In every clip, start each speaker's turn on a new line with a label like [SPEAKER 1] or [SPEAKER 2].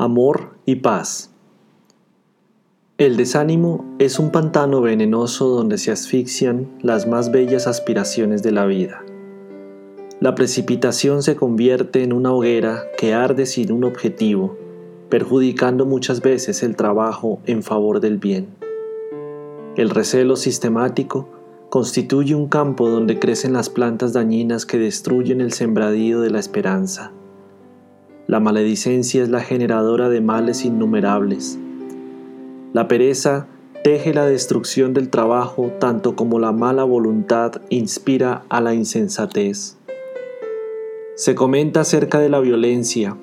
[SPEAKER 1] Amor y paz. El desánimo es un pantano venenoso donde se asfixian las más bellas aspiraciones de la vida. La precipitación se convierte en una hoguera que arde sin un objetivo, perjudicando muchas veces el trabajo en favor del bien. El recelo sistemático constituye un campo donde crecen las plantas dañinas que destruyen el sembradío de la esperanza. La maledicencia es la generadora de males innumerables. La pereza teje la destrucción del trabajo tanto como la mala voluntad inspira a la insensatez. Se comenta acerca de la violencia,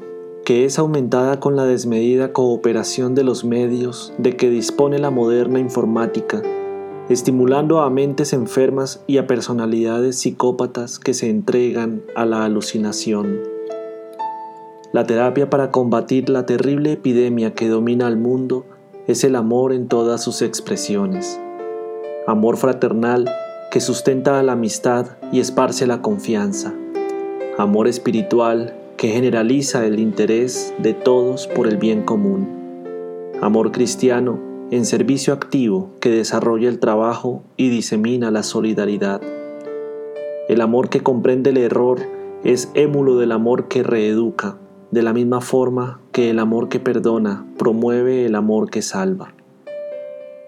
[SPEAKER 1] que es aumentada con la desmedida cooperación de los medios de que dispone la moderna informática, estimulando a mentes enfermas y a personalidades psicópatas que se entregan a la alucinación. La terapia para combatir la terrible epidemia que domina al mundo es el amor en todas sus expresiones. Amor fraternal que sustenta la amistad y esparce la confianza. Amor espiritual que generaliza el interés de todos por el bien común. Amor cristiano en servicio activo que desarrolla el trabajo y disemina la solidaridad. El amor que comprende el error es émulo del amor que reeduca, de la misma forma que el amor que perdona promueve el amor que salva.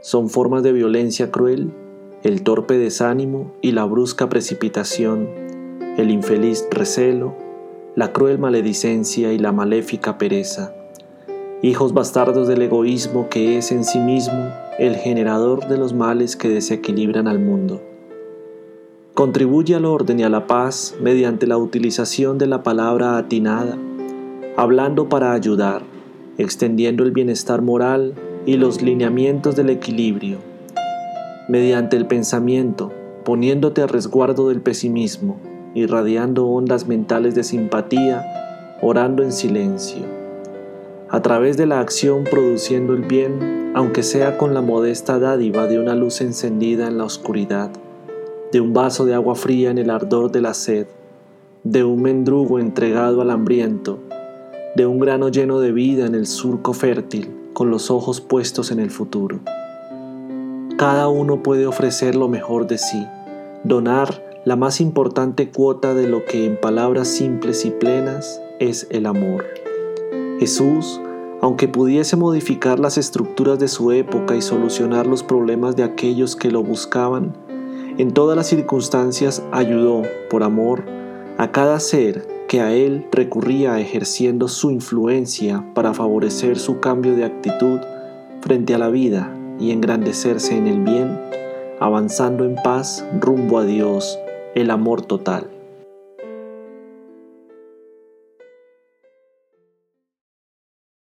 [SPEAKER 1] Son formas de violencia cruel, el torpe desánimo y la brusca precipitación, el infeliz recelo, la cruel maledicencia y la maléfica pereza, hijos bastardos del egoísmo que es en sí mismo el generador de los males que desequilibran al mundo. Contribuye al orden y a la paz mediante la utilización de la palabra atinada, hablando para ayudar, extendiendo el bienestar moral y los lineamientos del equilibrio, mediante el pensamiento, poniéndote a resguardo del pesimismo, irradiando ondas mentales de simpatía, orando en silencio, a través de la acción produciendo el bien, aunque sea con la modesta dádiva de una luz encendida en la oscuridad, de un vaso de agua fría en el ardor de la sed, de un mendrugo entregado al hambriento, de un grano lleno de vida en el surco fértil, con los ojos puestos en el futuro. Cada uno puede ofrecer lo mejor de sí, donar la más importante cuota de lo que en palabras simples y plenas es el amor. Jesús, aunque pudiese modificar las estructuras de su época y solucionar los problemas de aquellos que lo buscaban, en todas las circunstancias ayudó, por amor, a cada ser que a él recurría ejerciendo su influencia para favorecer su cambio de actitud frente a la vida y engrandecerse en el bien, avanzando en paz rumbo a Dios, el amor total.